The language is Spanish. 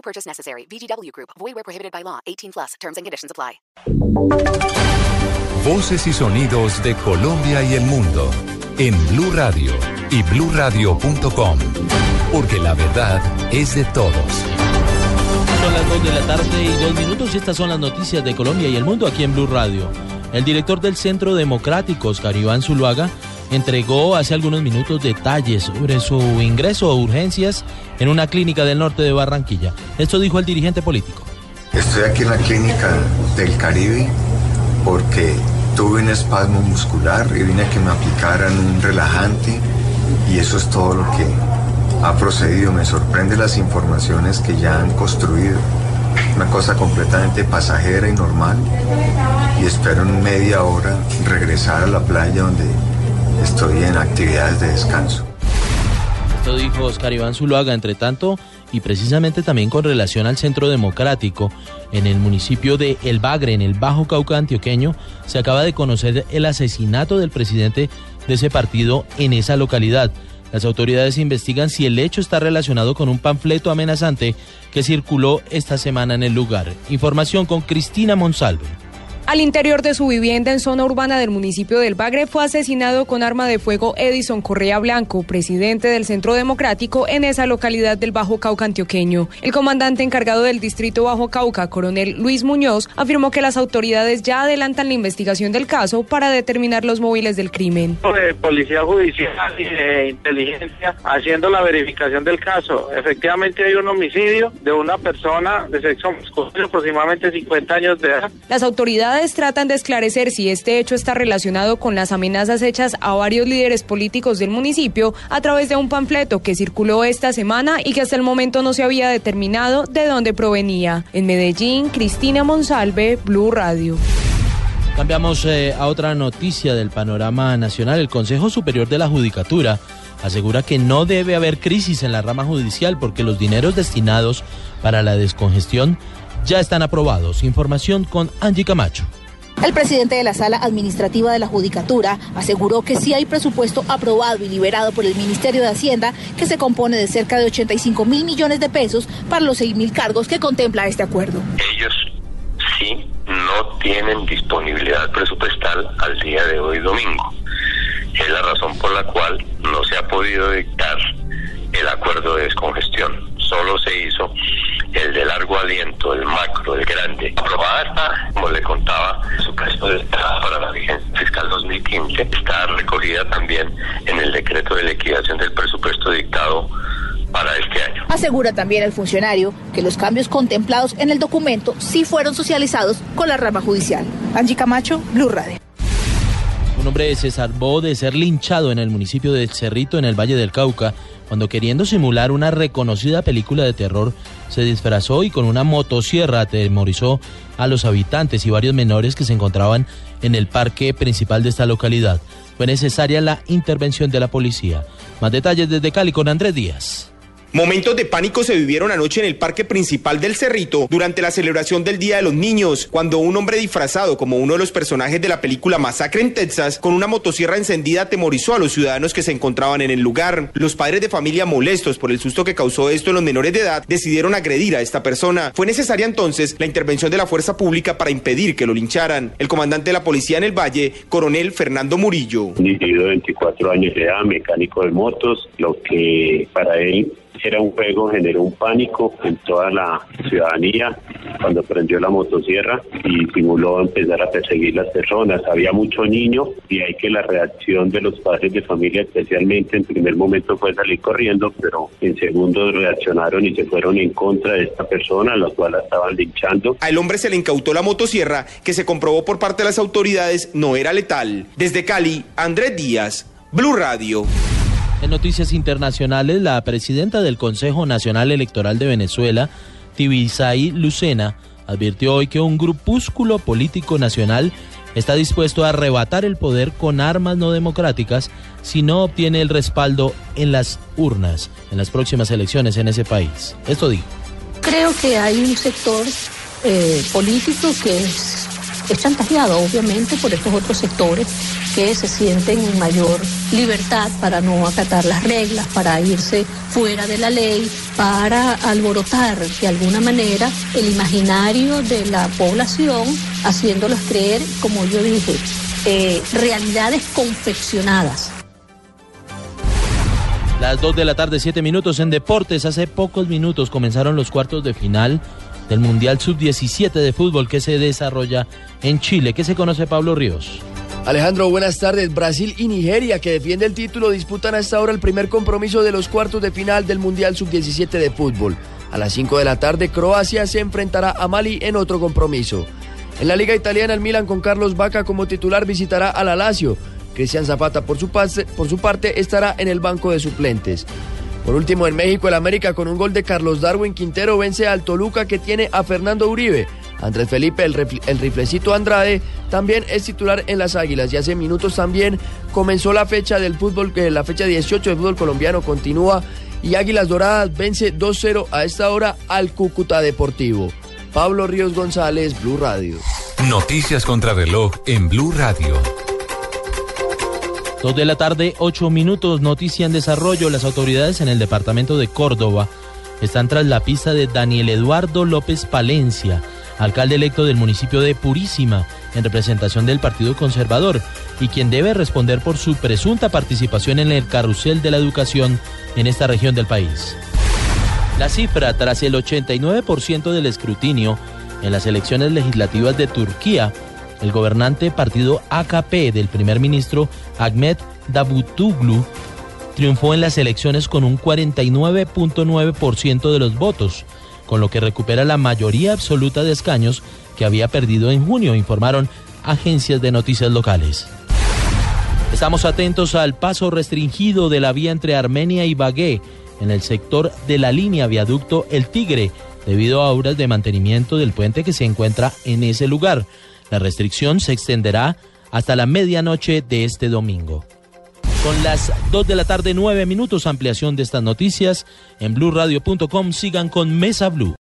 No purchase necessary. VGW Group. Void where prohibited by law. 18 plus. Terms and conditions apply. Voces y sonidos de Colombia y el mundo en Blue Radio y BlueRadio.com, porque la verdad es de todos. Son las 2 de la tarde y 2 minutos y estas son las noticias de Colombia y el mundo aquí en Blue Radio. El director del Centro Democrático, Oscar Iván Zuluaga, entregó hace algunos minutos detalles sobre su ingreso a urgencias en una clínica del norte de Barranquilla. Esto dijo el dirigente político. Estoy aquí en la clínica del Caribe porque tuve un espasmo muscular y vine a que me aplicaran un relajante y eso es todo lo que ha procedido. Me sorprende las informaciones que ya han construido. Una cosa completamente pasajera y normal. Y espero en media hora regresar a la playa donde estoy en actividades de descanso. Esto dijo Oscar Iván Zuluaga, entre tanto, y precisamente también con relación al Centro Democrático, en el municipio de El Bagre, en el Bajo Cauca antioqueño, se acaba de conocer el asesinato del presidente de ese partido en esa localidad. Las autoridades investigan si el hecho está relacionado con un panfleto amenazante que circuló esta semana en el lugar. Información con Cristina Monsalve. Al interior de su vivienda en zona urbana del municipio del Bagre fue asesinado con arma de fuego Edison Correa Blanco, presidente del Centro Democrático en esa localidad del Bajo Cauca antioqueño. El comandante encargado del distrito Bajo Cauca, coronel Luis Muñoz, afirmó que las autoridades ya adelantan la investigación del caso para determinar los móviles del crimen. De policía judicial y de inteligencia haciendo la verificación del caso. Efectivamente hay un homicidio de una persona de sexo masculino, aproximadamente 50 años de edad. Las autoridades tratan de esclarecer si este hecho está relacionado con las amenazas hechas a varios líderes políticos del municipio a través de un panfleto que circuló esta semana y que hasta el momento no se había determinado de dónde provenía. En Medellín, Cristina Monsalve, Blue Radio. Cambiamos eh, a otra noticia del panorama nacional. El Consejo Superior de la Judicatura asegura que no debe haber crisis en la rama judicial porque los dineros destinados para la descongestión ya están aprobados. Información con Angie Camacho. El presidente de la Sala Administrativa de la Judicatura aseguró que sí hay presupuesto aprobado y liberado por el Ministerio de Hacienda que se compone de cerca de 85 mil millones de pesos para los 6 mil cargos que contempla este acuerdo. Ellos sí no tienen disponibilidad presupuestal al día de hoy domingo. Es la razón por la cual no se ha podido dictar el acuerdo de descongestión. Solo se hizo el de largo aliento, el macro, el grande. Aprobada está, como le contaba, su precio de entrada para la vigencia fiscal 2015. Está recogida también en el decreto de liquidación del presupuesto dictado para este año. Asegura también el funcionario que los cambios contemplados en el documento sí fueron socializados con la rama judicial. Angie Camacho, Blue Radio. Un hombre se salvó de ser linchado en el municipio de Cerrito, en el Valle del Cauca, cuando queriendo simular una reconocida película de terror, se disfrazó y con una motosierra atemorizó a los habitantes y varios menores que se encontraban en el parque principal de esta localidad. Fue necesaria la intervención de la policía. Más detalles desde Cali con Andrés Díaz. Momentos de pánico se vivieron anoche en el parque principal del Cerrito durante la celebración del Día de los Niños, cuando un hombre disfrazado como uno de los personajes de la película Masacre en Texas, con una motosierra encendida, atemorizó a los ciudadanos que se encontraban en el lugar. Los padres de familia molestos por el susto que causó esto en los menores de edad decidieron agredir a esta persona. Fue necesaria entonces la intervención de la fuerza pública para impedir que lo lincharan. El comandante de la policía en el Valle, coronel Fernando Murillo. Un de 24 años de edad, mecánico de motos, lo que para él era un juego, generó un pánico en toda la ciudadanía cuando prendió la motosierra y simuló empezar a perseguir las personas. Había mucho niño y hay que la reacción de los padres de familia especialmente en primer momento fue salir corriendo, pero en segundo reaccionaron y se fueron en contra de esta persona, la cual la estaban linchando. Al hombre se le incautó la motosierra que se comprobó por parte de las autoridades no era letal. Desde Cali, Andrés Díaz, Blue Radio. En noticias internacionales, la presidenta del Consejo Nacional Electoral de Venezuela, Tibisay Lucena advirtió hoy que un grupúsculo político nacional está dispuesto a arrebatar el poder con armas no democráticas si no obtiene el respaldo en las urnas en las próximas elecciones en ese país. Esto dijo. Creo que hay un sector eh, político que es, es chantajeado, obviamente, por estos otros sectores que se sienten en mayor libertad para no acatar las reglas, para irse fuera de la ley, para alborotar de alguna manera el imaginario de la población, haciéndolos creer, como yo dije, eh, realidades confeccionadas. Las 2 de la tarde, 7 minutos en deportes. Hace pocos minutos comenzaron los cuartos de final del Mundial Sub-17 de fútbol que se desarrolla en Chile. ¿Qué se conoce Pablo Ríos? Alejandro, buenas tardes. Brasil y Nigeria, que defiende el título, disputan a esta hora el primer compromiso de los cuartos de final del Mundial Sub-17 de fútbol. A las 5 de la tarde, Croacia se enfrentará a Mali en otro compromiso. En la Liga Italiana, el Milan con Carlos Vaca como titular visitará a la Lazio. Cristian Zapata, por su parte, estará en el banco de suplentes. Por último, en México, el América con un gol de Carlos Darwin Quintero vence al Toluca que tiene a Fernando Uribe. Andrés Felipe, el, riflecito Andrade, también es titular en las Águilas y hace minutos también comenzó la fecha del fútbol, que la fecha 18 del fútbol colombiano continúa y Águilas Doradas vence 2-0 a esta hora al Cúcuta Deportivo. Pablo Ríos González, Blue Radio. Noticias contra reloj en Blue Radio. Dos de la tarde, ocho minutos, noticia en desarrollo. Las autoridades en el departamento de Córdoba están tras la pista de Daniel Eduardo López Palencia, alcalde electo del municipio de Purísima, en representación del Partido Conservador, y quien debe responder por su presunta participación en el carrusel de la educación en esta región del país. La cifra, tras el 89% del escrutinio en las elecciones legislativas de Turquía, el gobernante partido AKP del primer ministro Ahmet Davutoglu triunfó en las elecciones con un 49.9% de los votos, con lo que recupera la mayoría absoluta de escaños que había perdido en junio, informaron agencias de noticias locales. Estamos atentos al paso restringido de la vía entre Armenia y Bagué en el sector de la línea viaducto El Tigre, debido a obras de mantenimiento del puente que se encuentra en ese lugar. La restricción se extenderá hasta la medianoche de este domingo. Son las 2 de la tarde, 9 minutos. Ampliación de estas noticias en blurradio.com. Sigan con Mesa Blue.